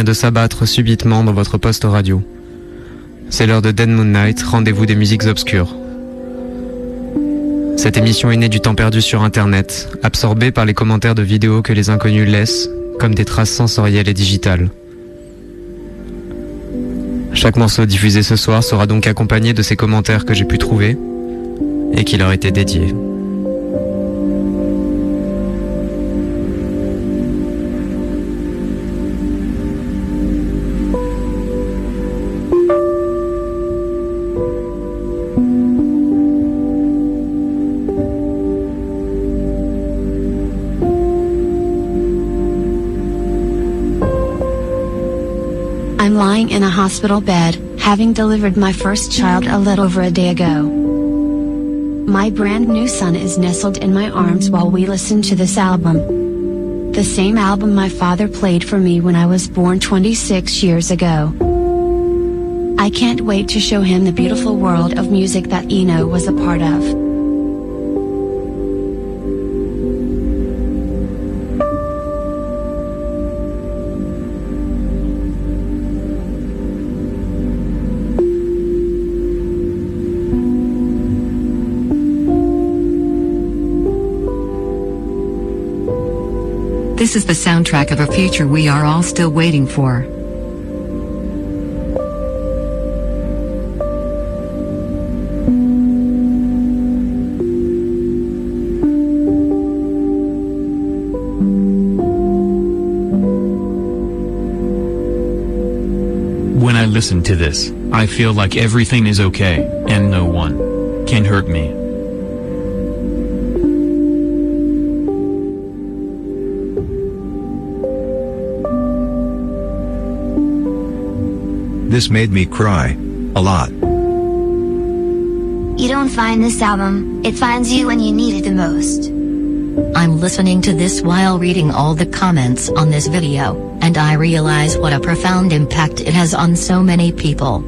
De s'abattre subitement dans votre poste radio. C'est l'heure de Dead Moon Night, rendez-vous des musiques obscures. Cette émission est née du temps perdu sur Internet, absorbée par les commentaires de vidéos que les inconnus laissent, comme des traces sensorielles et digitales. Chaque morceau diffusé ce soir sera donc accompagné de ces commentaires que j'ai pu trouver et qui leur étaient dédiés. Lying in a hospital bed, having delivered my first child a little over a day ago. My brand new son is nestled in my arms while we listen to this album. The same album my father played for me when I was born 26 years ago. I can't wait to show him the beautiful world of music that Eno was a part of. This is the soundtrack of a future we are all still waiting for. When I listen to this, I feel like everything is okay, and no one can hurt me. This made me cry. A lot. You don't find this album, it finds you when you need it the most. I'm listening to this while reading all the comments on this video, and I realize what a profound impact it has on so many people.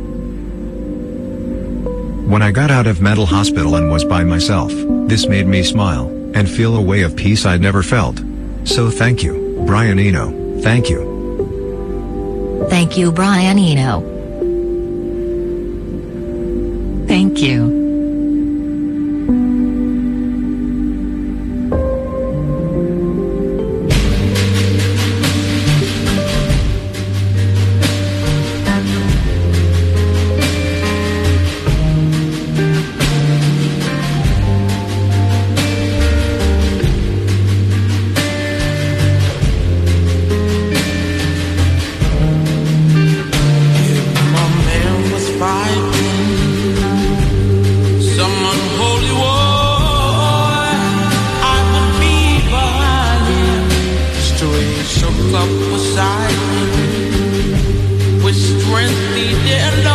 When I got out of mental hospital and was by myself, this made me smile and feel a way of peace I'd never felt. So thank you, Brian Eno. Thank you. Thank you, Brian Eno. Thank you. leyenda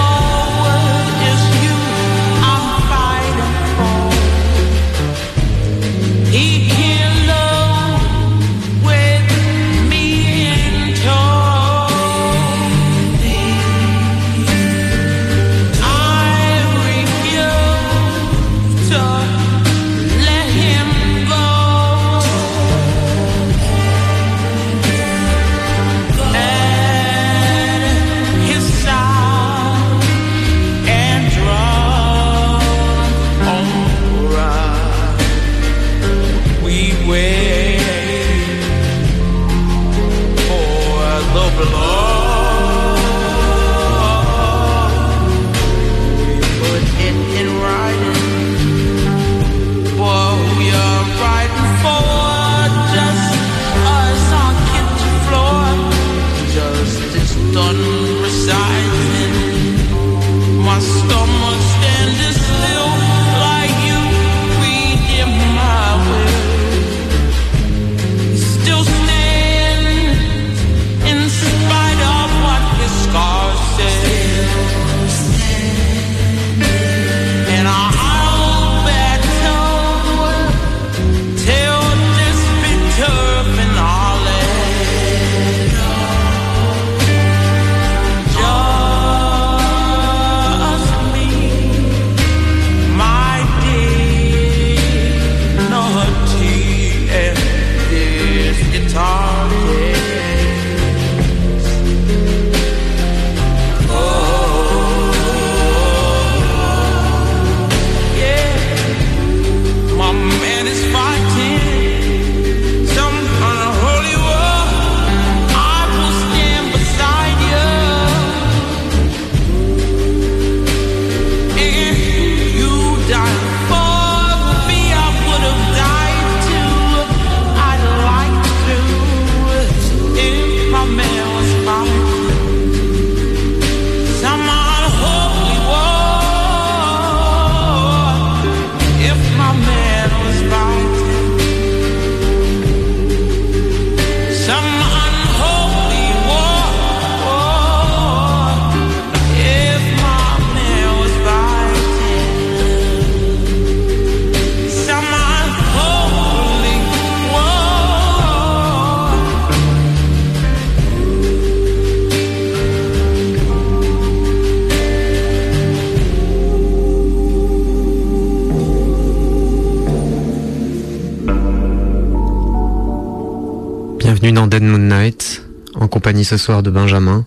Bienvenue dans Dead Moon Night, en compagnie ce soir de Benjamin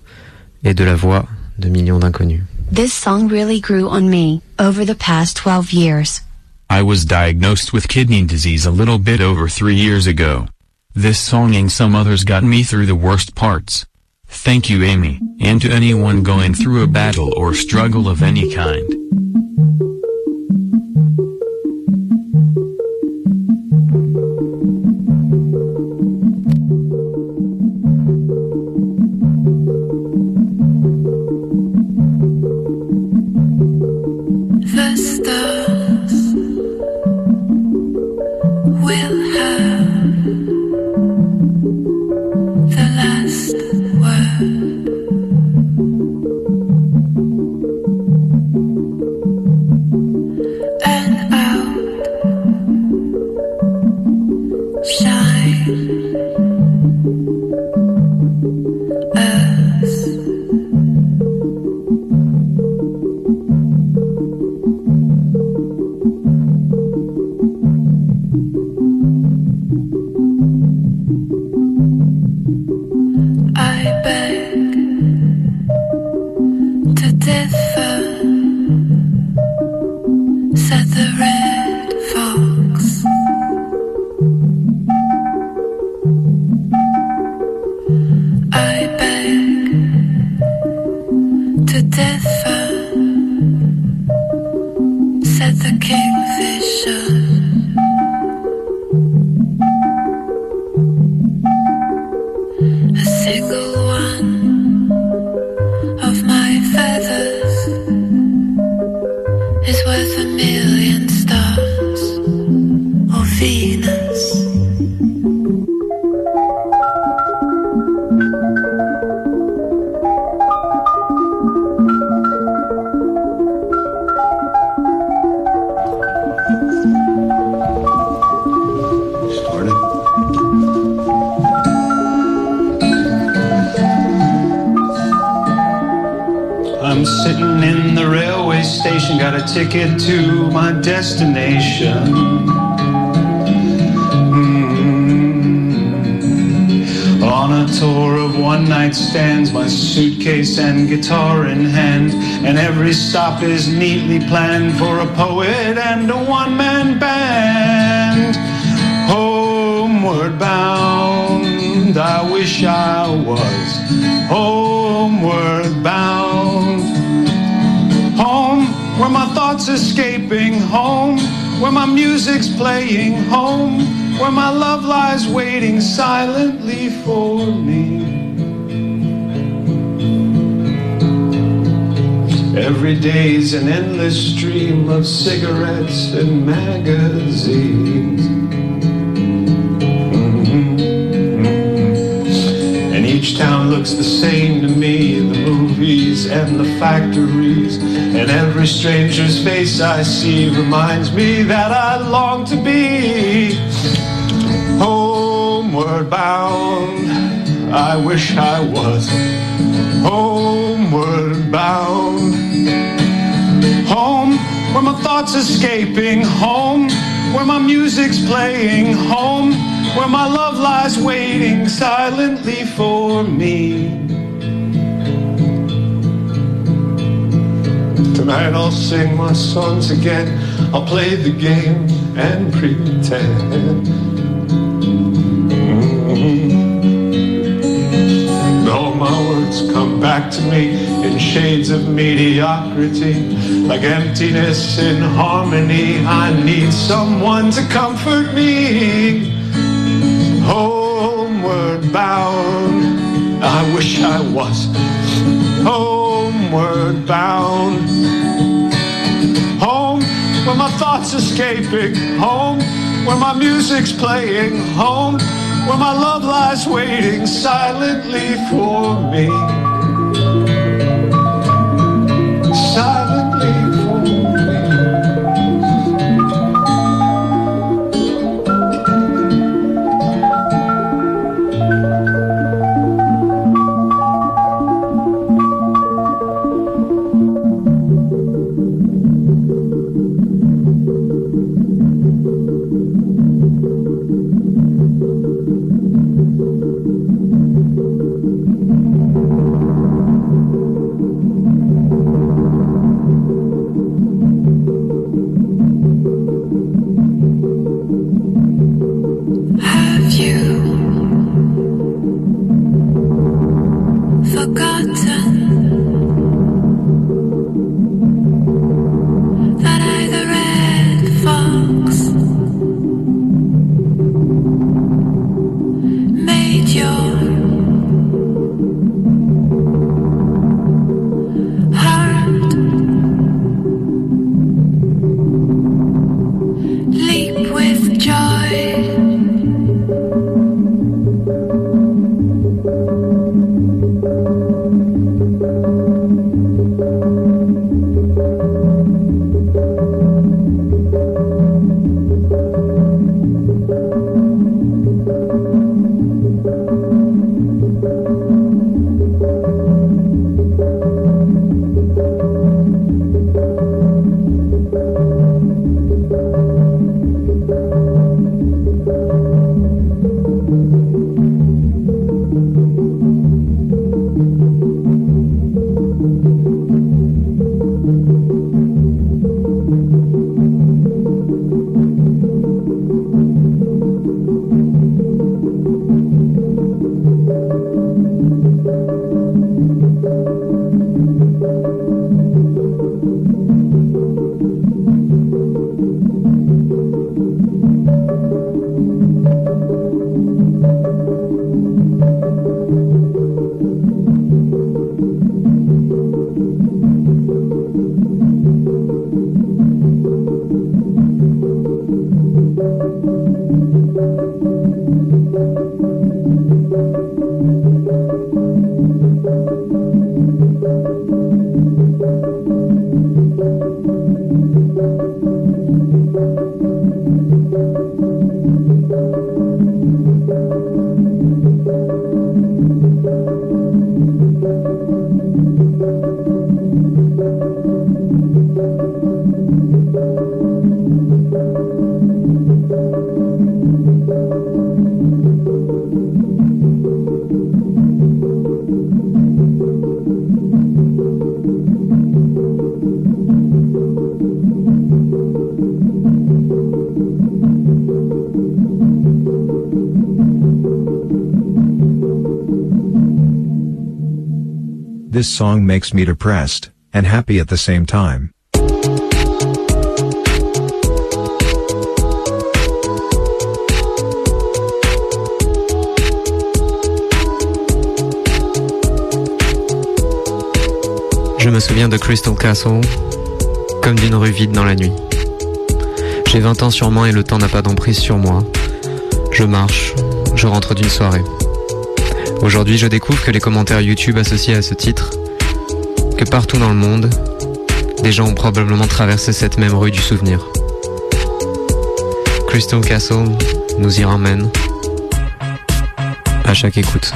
et de la voix de millions d'inconnus. This song really grew on me over the past 12 years. I was diagnosed with kidney disease a little bit over three years ago. This song and some others got me through the worst parts. Thank you Amy, and to anyone going through a battle or struggle of any kind. And every stop is neatly planned for a poet and a one man band. Homeward bound, I wish I was homeward bound. Home, where my thoughts escaping. Home, where my music's playing. Home, where my love lies waiting silently for me. Every day's an endless stream of cigarettes and magazines. Mm-hmm, mm-hmm. And each town looks the same to me the movies and the factories. And every stranger's face I see reminds me that I long to be homeward bound. I wish I was homeward bound. Home, where my thoughts escaping. Home, where my music's playing. Home, where my love lies waiting silently for me. Tonight I'll sing my songs again. I'll play the game and pretend. Mm. Words come back to me in shades of mediocrity, like emptiness in harmony. I need someone to comfort me. Homeward bound, I wish I was homeward bound. Home, where my thoughts escaping. Home, where my music's playing. Home, where my love lies waiting silently for me. This song makes me depressed, and happy at the same time. Je me souviens de Crystal Castle comme d'une rue vide dans la nuit. J'ai 20 ans sûrement et le temps n'a pas d'emprise sur moi. Je marche, je rentre d'une soirée. Aujourd'hui, je découvre que les commentaires YouTube associés à ce titre, que partout dans le monde, des gens ont probablement traversé cette même rue du souvenir. Crystal Castle nous y ramène à chaque écoute.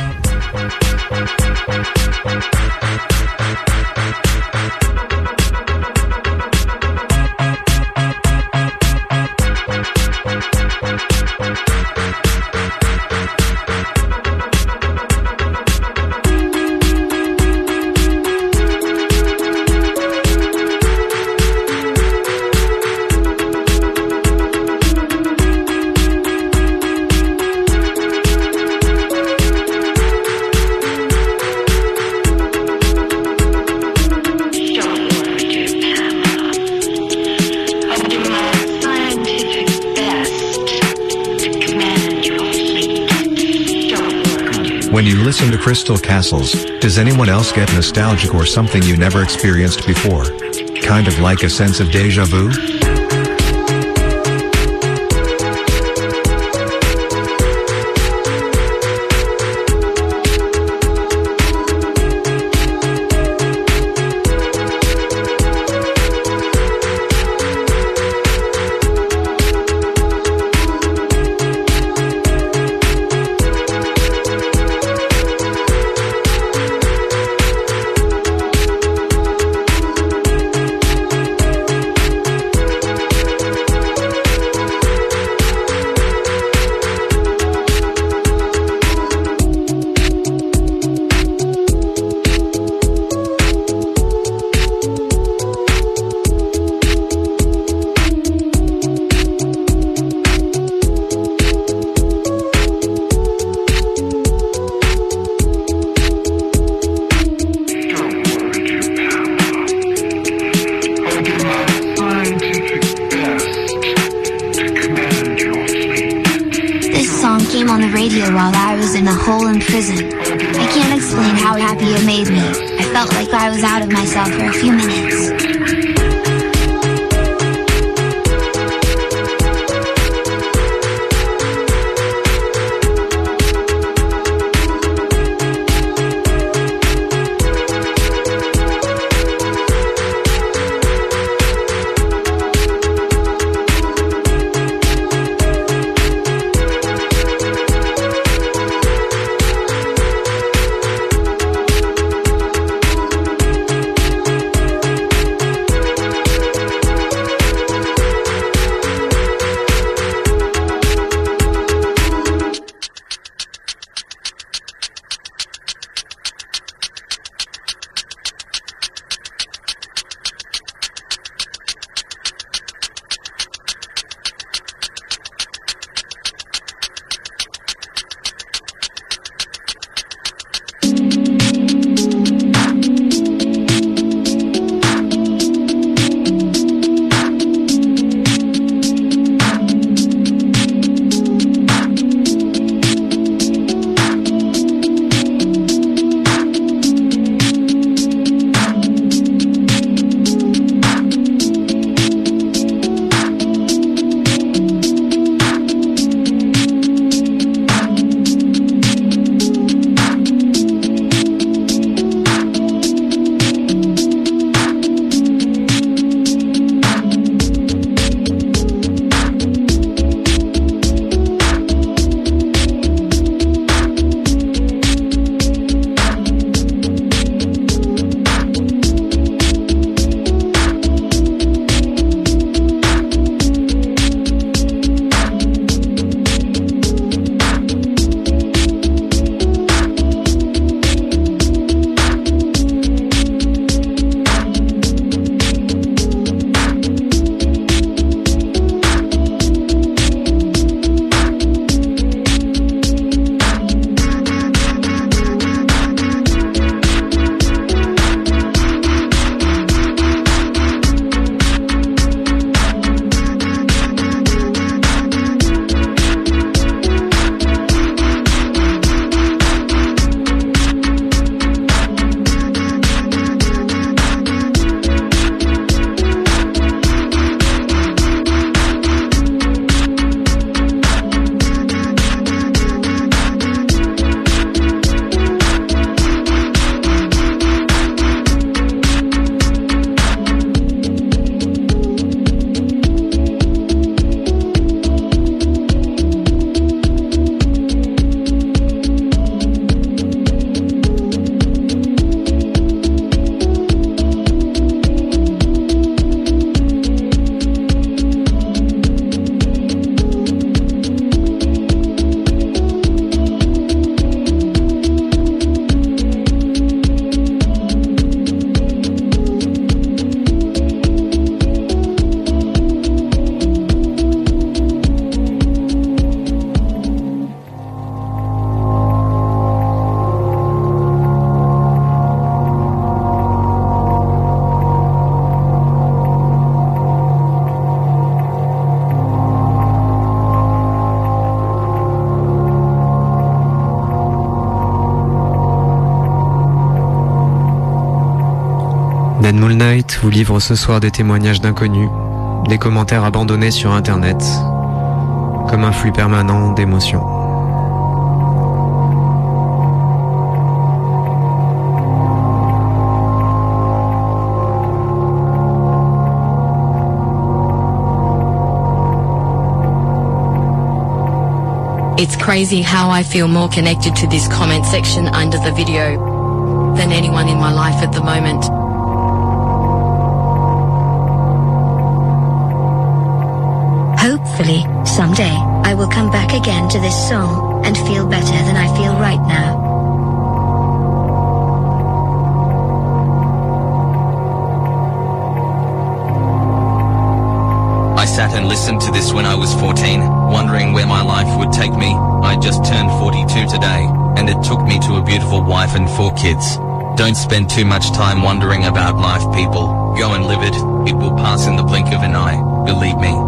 To Crystal Castles, does anyone else get nostalgic or something you never experienced before? Kind of like a sense of deja vu? Vous livre ce soir des témoignages d'inconnus, des commentaires abandonnés sur Internet, comme un flux permanent d'émotions. It's crazy how I feel more connected to this comment section under the video than anyone in my life at the moment. Hopefully, someday, I will come back again to this song and feel better than I feel right now. I sat and listened to this when I was 14, wondering where my life would take me. I just turned 42 today, and it took me to a beautiful wife and four kids. Don't spend too much time wondering about life, people. Go and live it. It will pass in the blink of an eye. Believe me.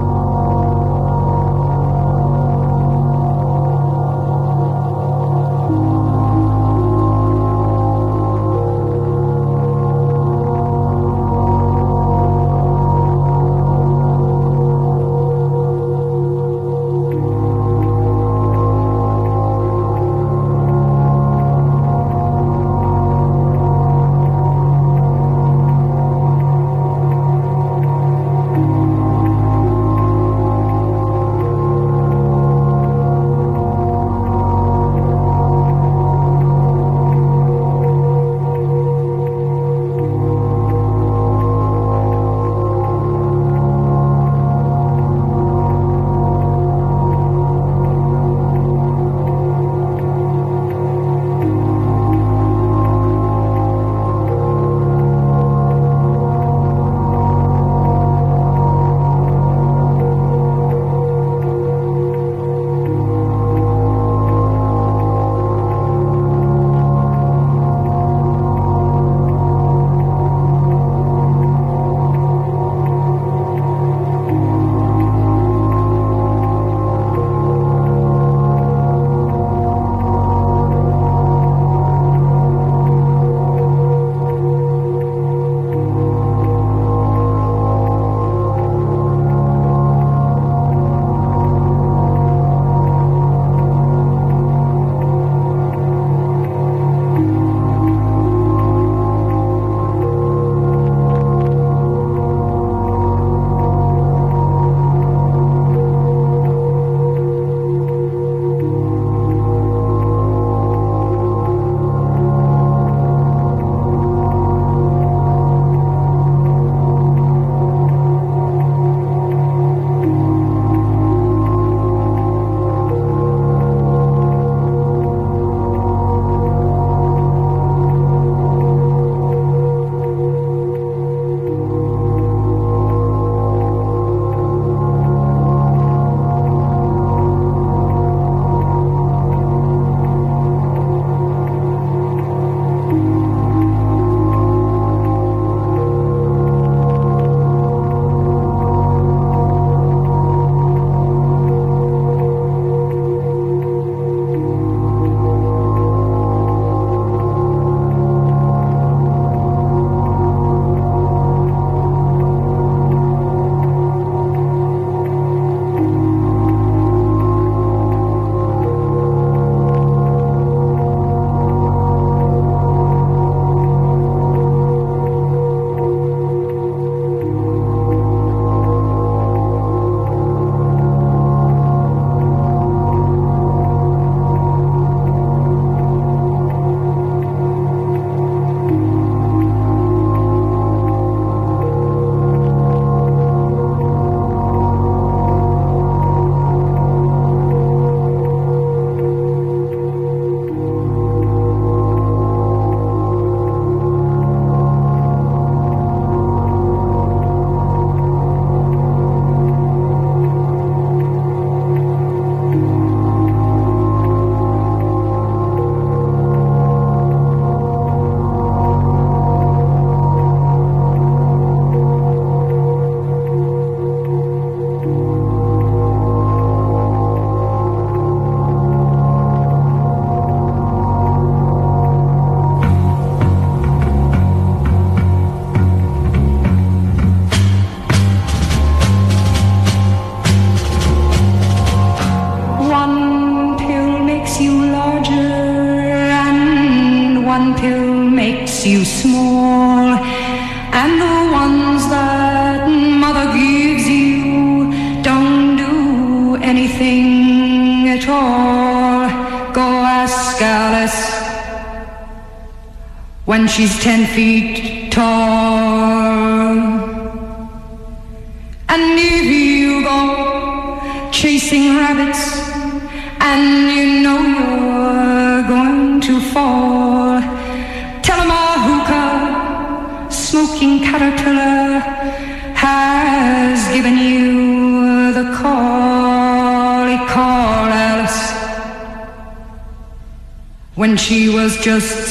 just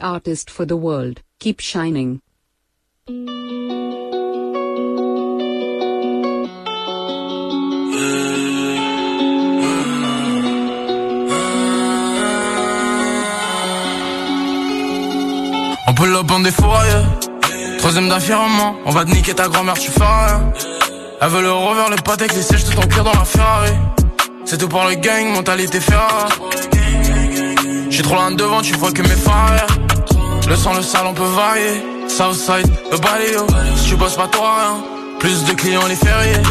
artist for the world. Keep shining. On pull up en des fourriers. Hein. Troisième d'affirmement, on va te niquer ta grand-mère, tu fais rien. Elle veut le rover, le pâté, les sièges, tout en cuir dans la Ferrari. C'est tout pour le gang, mentalité Ferrari. J'suis trop loin devant, tu vois que mes phares. Le sang, le sale, on peut varier. Southside, le balayo. Si tu bosses pas, toi rien. Plus de clients les fériés.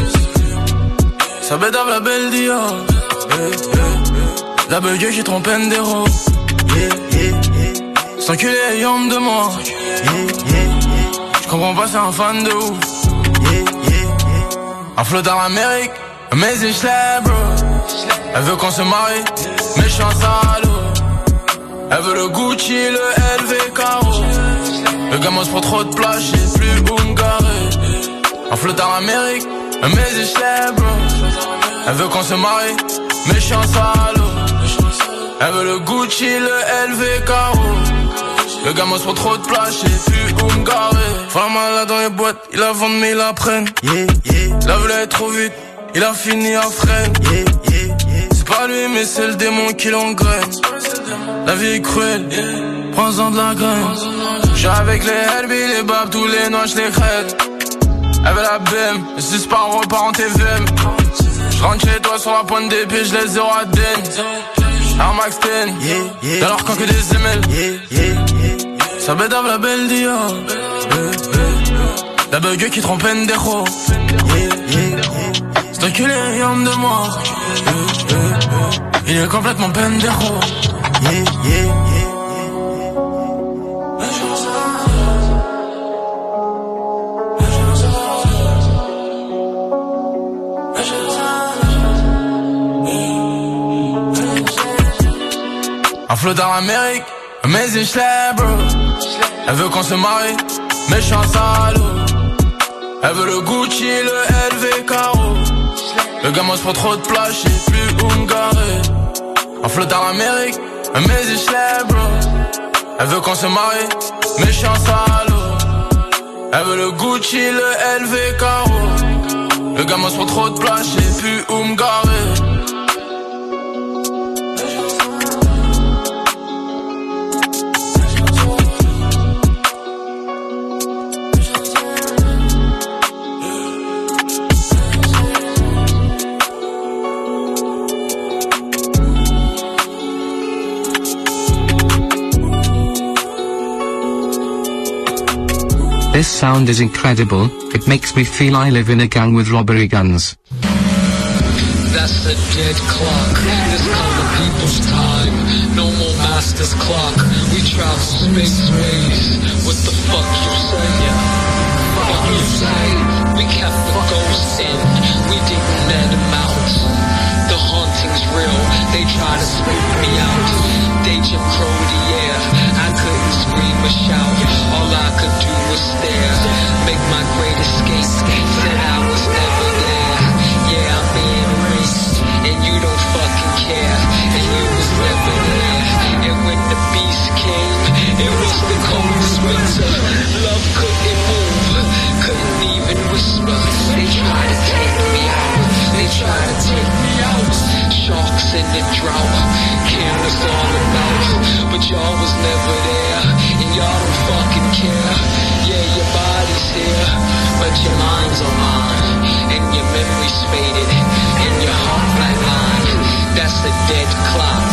Ça bédave la belle Dior. La belle Dieu, j'ai trompé Ndero. S'enculer, ayant de moi. Je comprends pas, c'est un fan de ouf. Un flot dans l'Amérique, amazing schlep, bro. Elle veut qu'on se marie, mais je suis un sale. Elle veut le Gucci, le LV Caro. Le gamin se prend trop de place, je sais plus garer. Un flot dans l'Amérique, mais ich bro. Elle veut qu'on se marie, je un salaud. Elle veut le Gucci, le LV Caro. Le gamin se prend trop de place, je sais plus garer. Femme là dans les boîtes, il a vendu mais il la prenne. La voulu aller trop vite, il a fini à freine. C'est pas lui, mais c'est le démon qui l'engraine. La vie est cruelle, prends-en de la graine. J'suis avec les Herbie, les babs, tous les noix, j'les crête. Elle veut la BM, c'est pas on repart en TVM. J'rentre chez toi sur la pointe des pieds, j'laisse zéro à den. Air Max 10, alors quand que des ML. Ça bédave la belle Dior. La bugue qui trompe Pendero. C'est enculé, homme de moi. Il est complètement Pendero. Un flot dans l'Amérique, ich bro. Elle veut qu'on se marie, un salaud. Elle veut le Gucci, le LV Caro. Le gamin se prend trop de place, je sais plus garer. Un flot dans l'Amérique, mais ich bro. Elle veut qu'on se marie, je un salaud. Elle veut le Gucci, le LV Caro. Le gamin prend trop de place, je sais plus où me garer. Sound is incredible, it makes me feel I live in a gang with robbery guns. That's the dead clock. This common people's time. No more master's clock. We travel space ways. What the fuck you say? Fuck you say? We kept the ghosts in. We didn't let them out. The haunting's real. They try to spook me out. They Jim Crow the air. Couldn't scream or shout. All I could do was stare. Make my great escape. Said I was never there. Yeah, I'm being erased. And you don't fucking care. And you was never there. And when the beast came, it was the coldest winter. Love couldn't move. Couldn't even whisper. They tried to take me out. They tried to take me out. Sharks in the drought. Cameras all about. But y'all was never there. And y'all don't fucking care. Yeah, your body's here. But your mind's on mine. And your memory's faded. And your heart flatlined. That's the dead clock.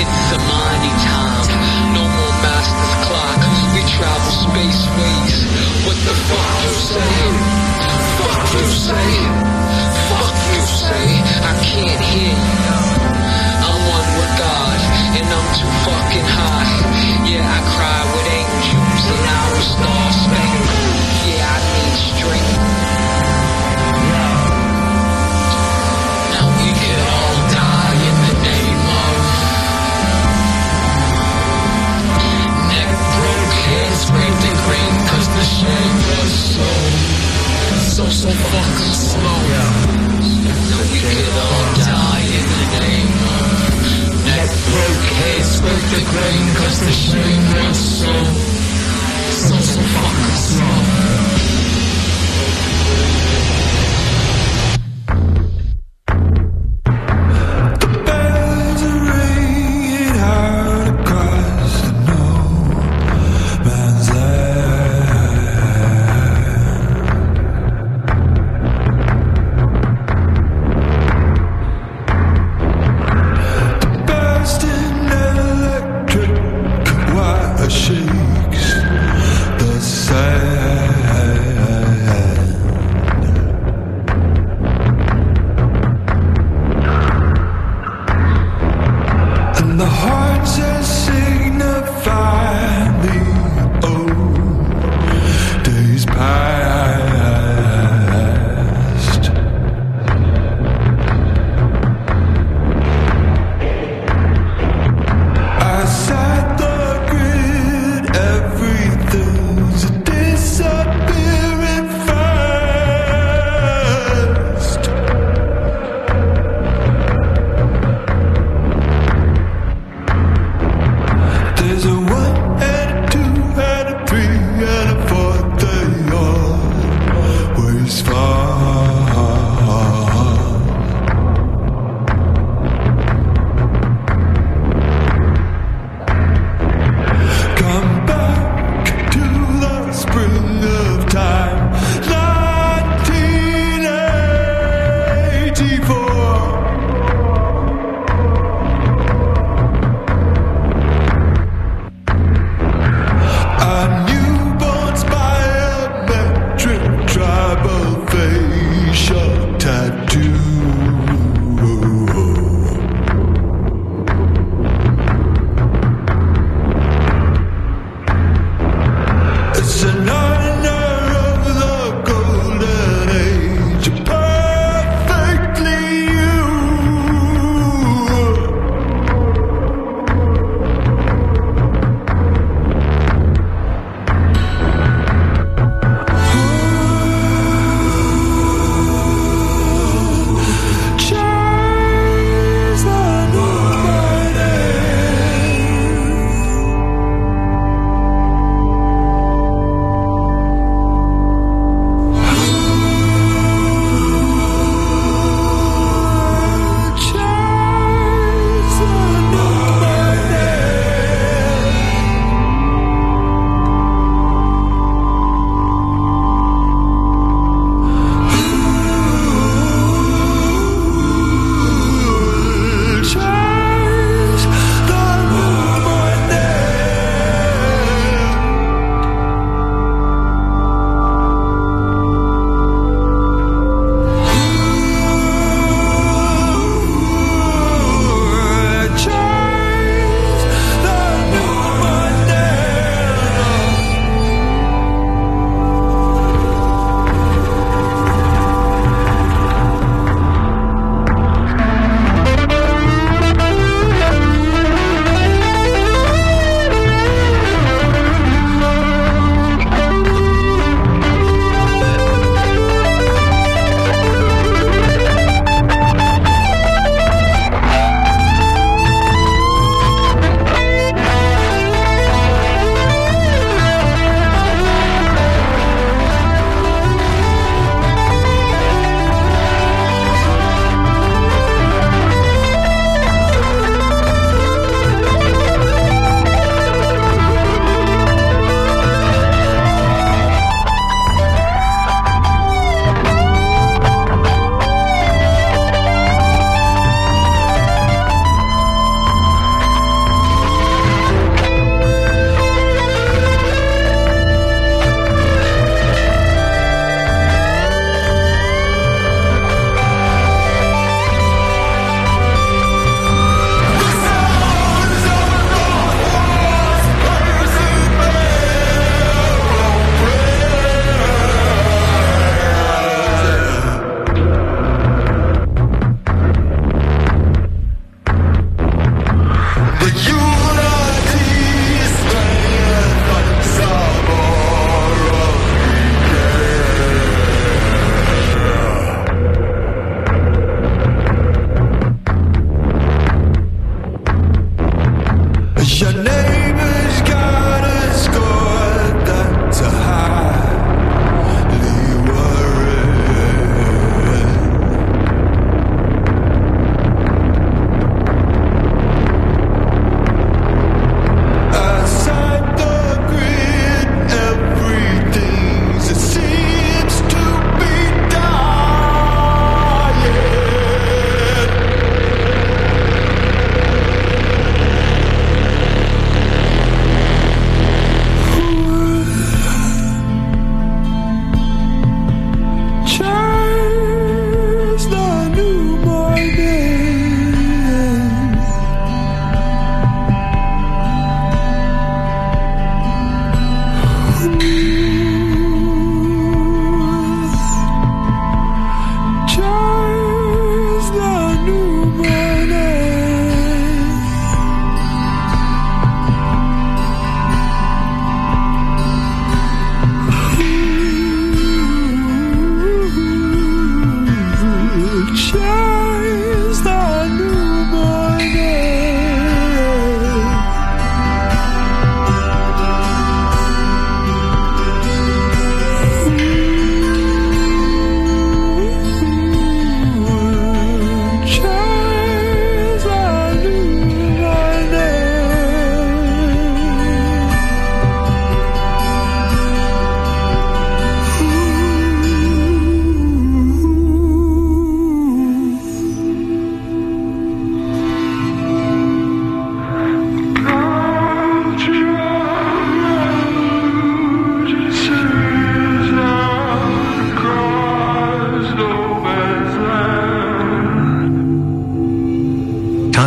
It's the mighty time. No more master's clock. We travel spaceways. What the fuck you say? Fuck you say? Fuck you say?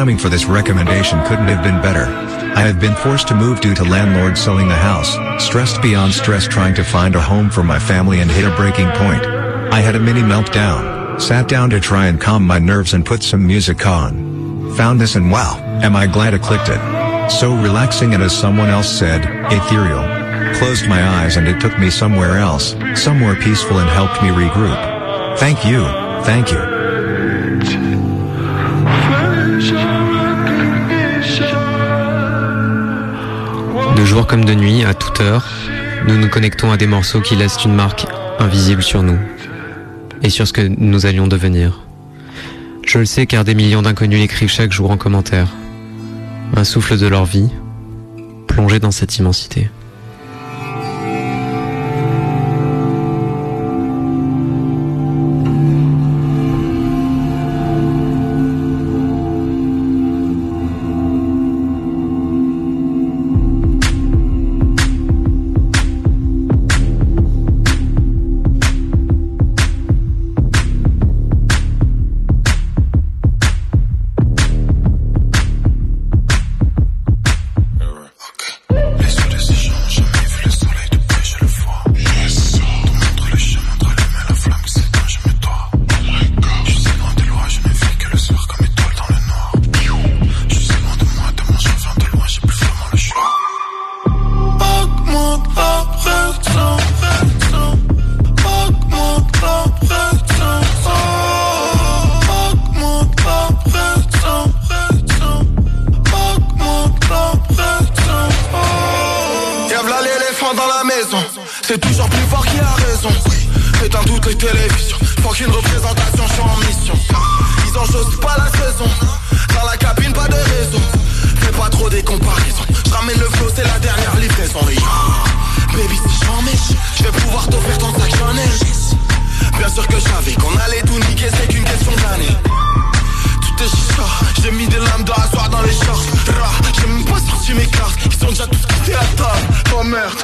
Timing for this recommendation couldn't have been better. I have been forced to move due to landlord selling the house, stressed beyond stress trying to find a home for my family and hit a breaking point. I had a mini meltdown, sat down to try and calm my nerves and put some music on. Found this and wow, am I glad I clicked it. So relaxing and as someone else said, ethereal. Closed my eyes and it took me somewhere else, somewhere peaceful and helped me regroup. Thank you, thank you. Jour comme de nuit, à toute heure, nous nous connectons à des morceaux qui laissent une marque invisible sur nous et sur ce que nous allions devenir. Je le sais car des millions d'inconnus l'écrivent chaque jour en commentaire. Un souffle de leur vie, plongé dans cette immensité. C'est toujours plus fort qui a raison. Éteins toutes les télévisions. Faut qu'une représentation, je suis en mission. Ils enjosent pas la saison. Dans la cabine, pas de réseau Fais pas trop des comparaisons. Je ramène le flow, c'est la dernière livraison. Baby, si j'en mets Je vais pouvoir t'offrir ton sac Chanel Bien sûr que je savais qu'on allait tout niquer C'est qu'une question d'année. Tout est chicha J'ai mis des lames de rasoir dans les shorts. J'ai même pas sorti mes cartes. Ils sont déjà tous quittés à table. Oh merde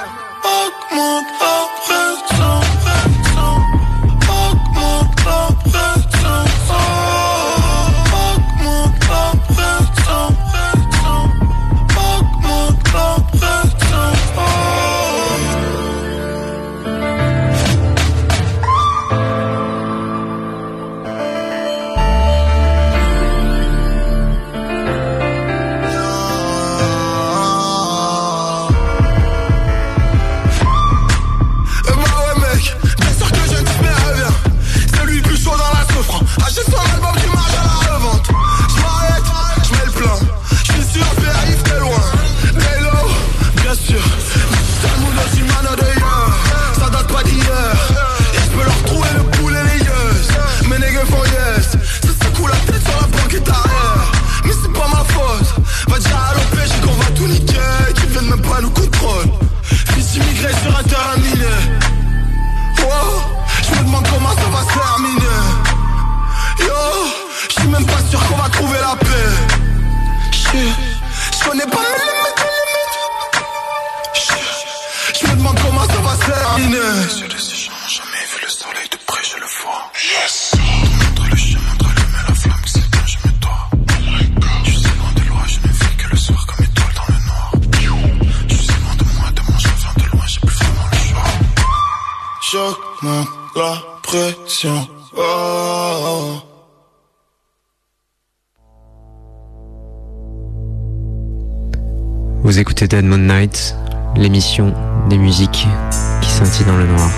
Oh. Vous écoutez Dead Moon Night, l'émission des musiques qui scintillent dans le noir.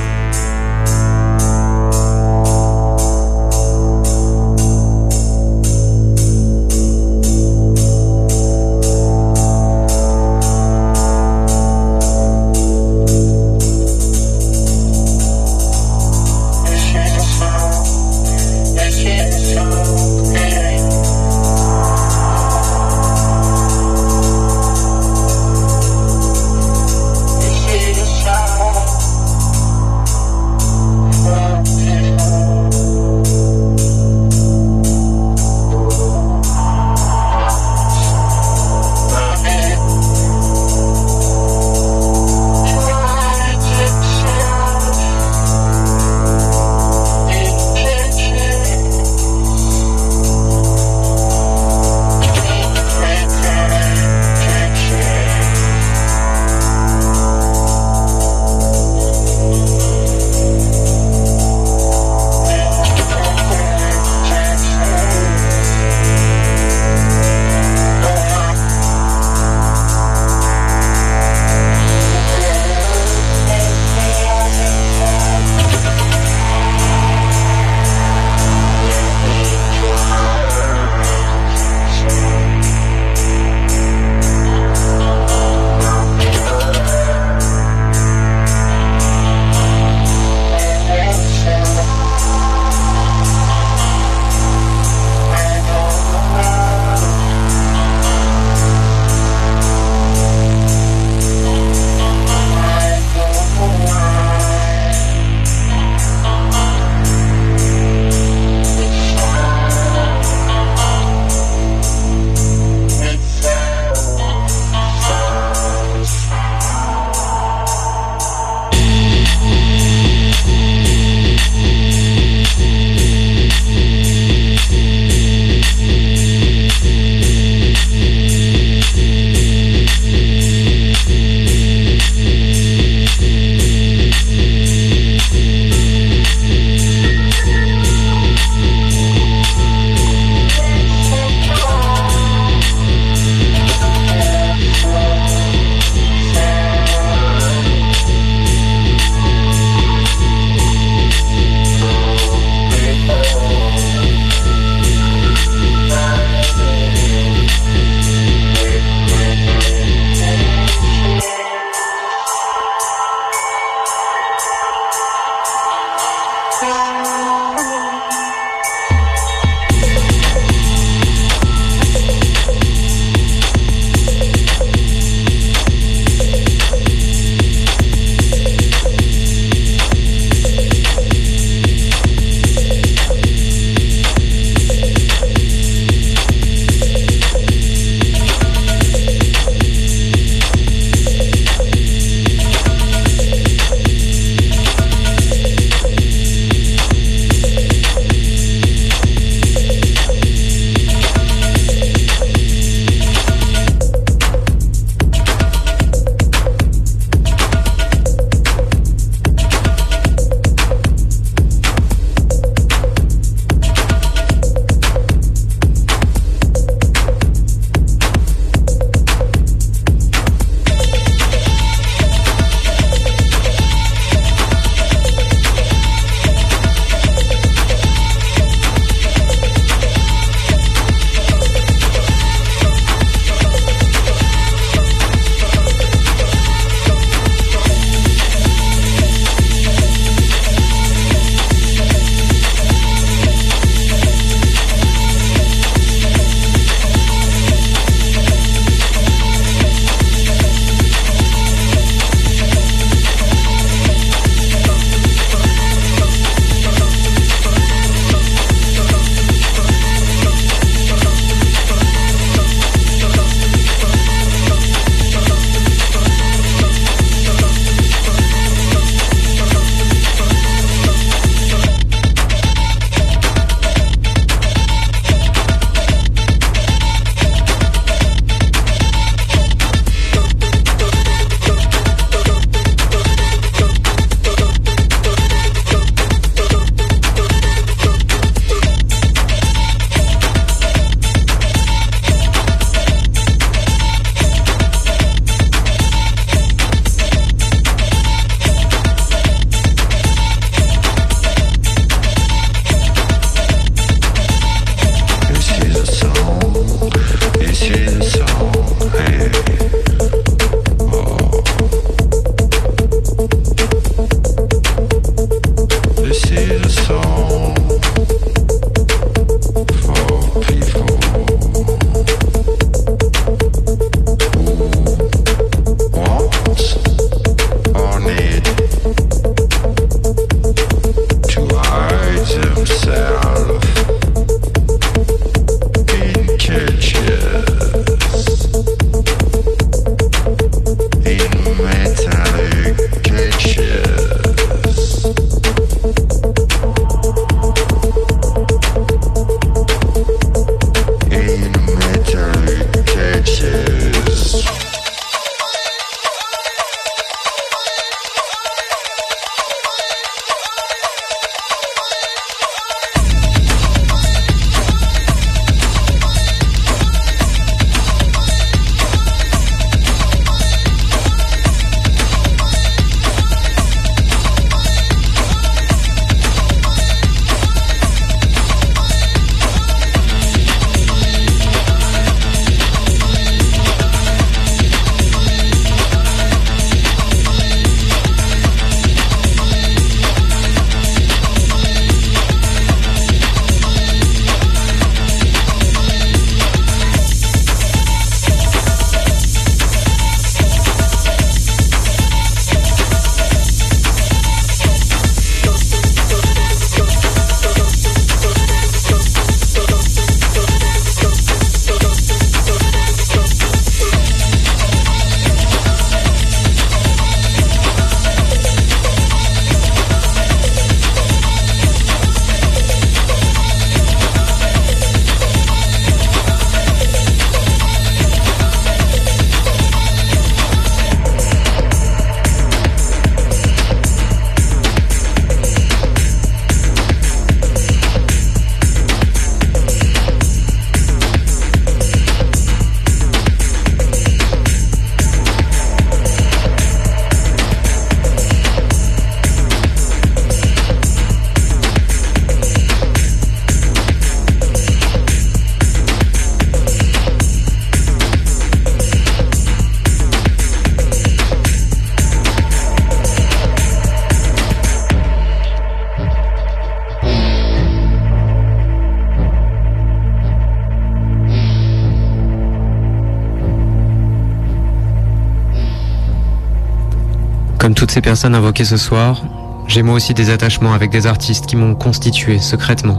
Toutes ces personnes invoquées ce soir, j'ai moi aussi des attachements avec des artistes qui m'ont constitué secrètement.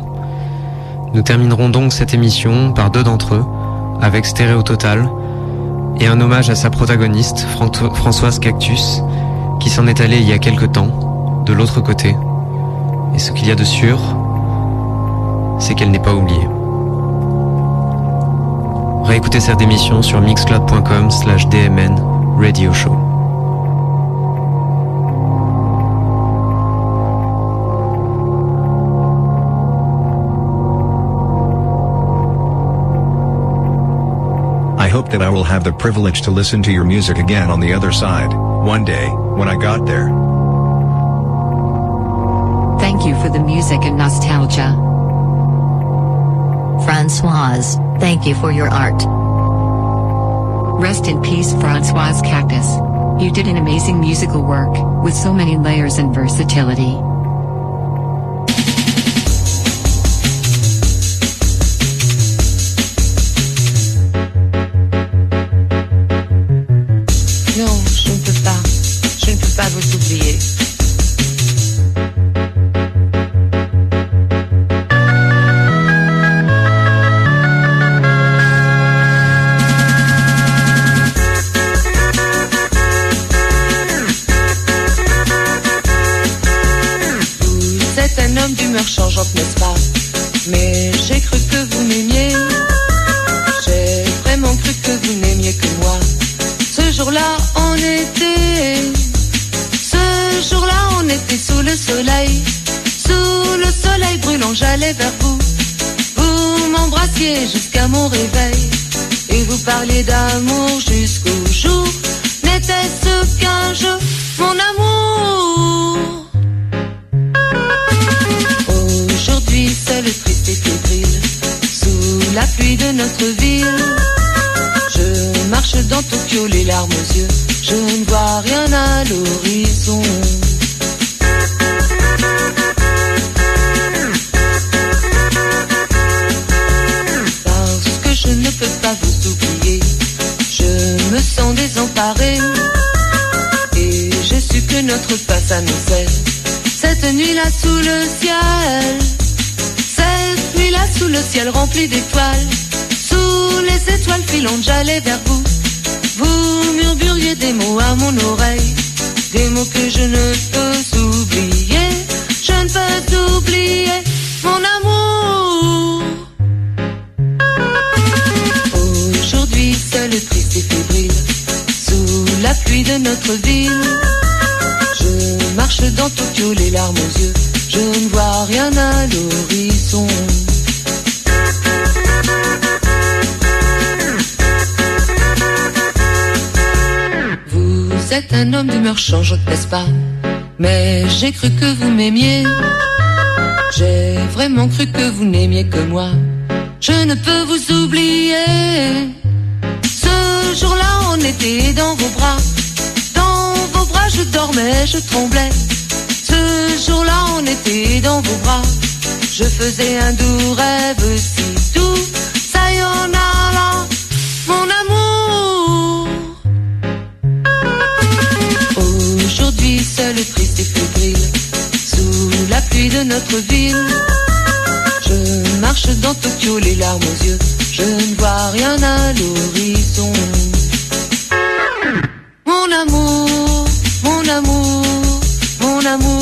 Nous terminerons donc cette émission par deux d'entre eux, avec Stéréo Total, et un hommage à sa protagoniste, Fran- Françoise Cactus, qui s'en est allée il y a quelque temps, de l'autre côté. Et ce qu'il y a de sûr, c'est qu'elle n'est pas oubliée. Réécoutez cette émission sur mixcloud.com slash dmn radio show. Hope that I will have the privilege to listen to your music again on the other side, one day, when I got there. Thank you for the music and nostalgia. Francoise, thank you for your art. Rest in peace, Francoise Cactus. You did an amazing musical work, with so many layers and versatility. pas vous oublier. Je me sens désemparée et j'ai su que notre pas s'annonçait. Cette nuit-là sous le ciel, cette nuit-là sous le ciel rempli d'étoiles, sous les étoiles filantes, j'allais vers vous. Vous murmuriez des mots à mon oreille, des mots que je ne peux oublier, je ne peux oublier. La pluie de notre ville. Je marche dans Tokyo, les larmes aux yeux. Je ne vois rien à l'horizon. Vous êtes un homme d'humeur changeante, n'est-ce pas? Mais j'ai cru que vous m'aimiez. J'ai vraiment cru que vous n'aimiez que moi. Je ne peux vous oublier. Ce jour-là, était dans vos bras. Dans vos bras, je dormais, je tremblais. Ce jour-là, on était dans vos bras. Je faisais un doux rêve si doux. Sayonara, mon amour. Aujourd'hui, seul, triste et fébrile, sous la pluie de notre ville. Je marche dans Tokyo, les larmes aux yeux. Je ne vois rien à l'horizon. Mon amour, mon amour, mon amour.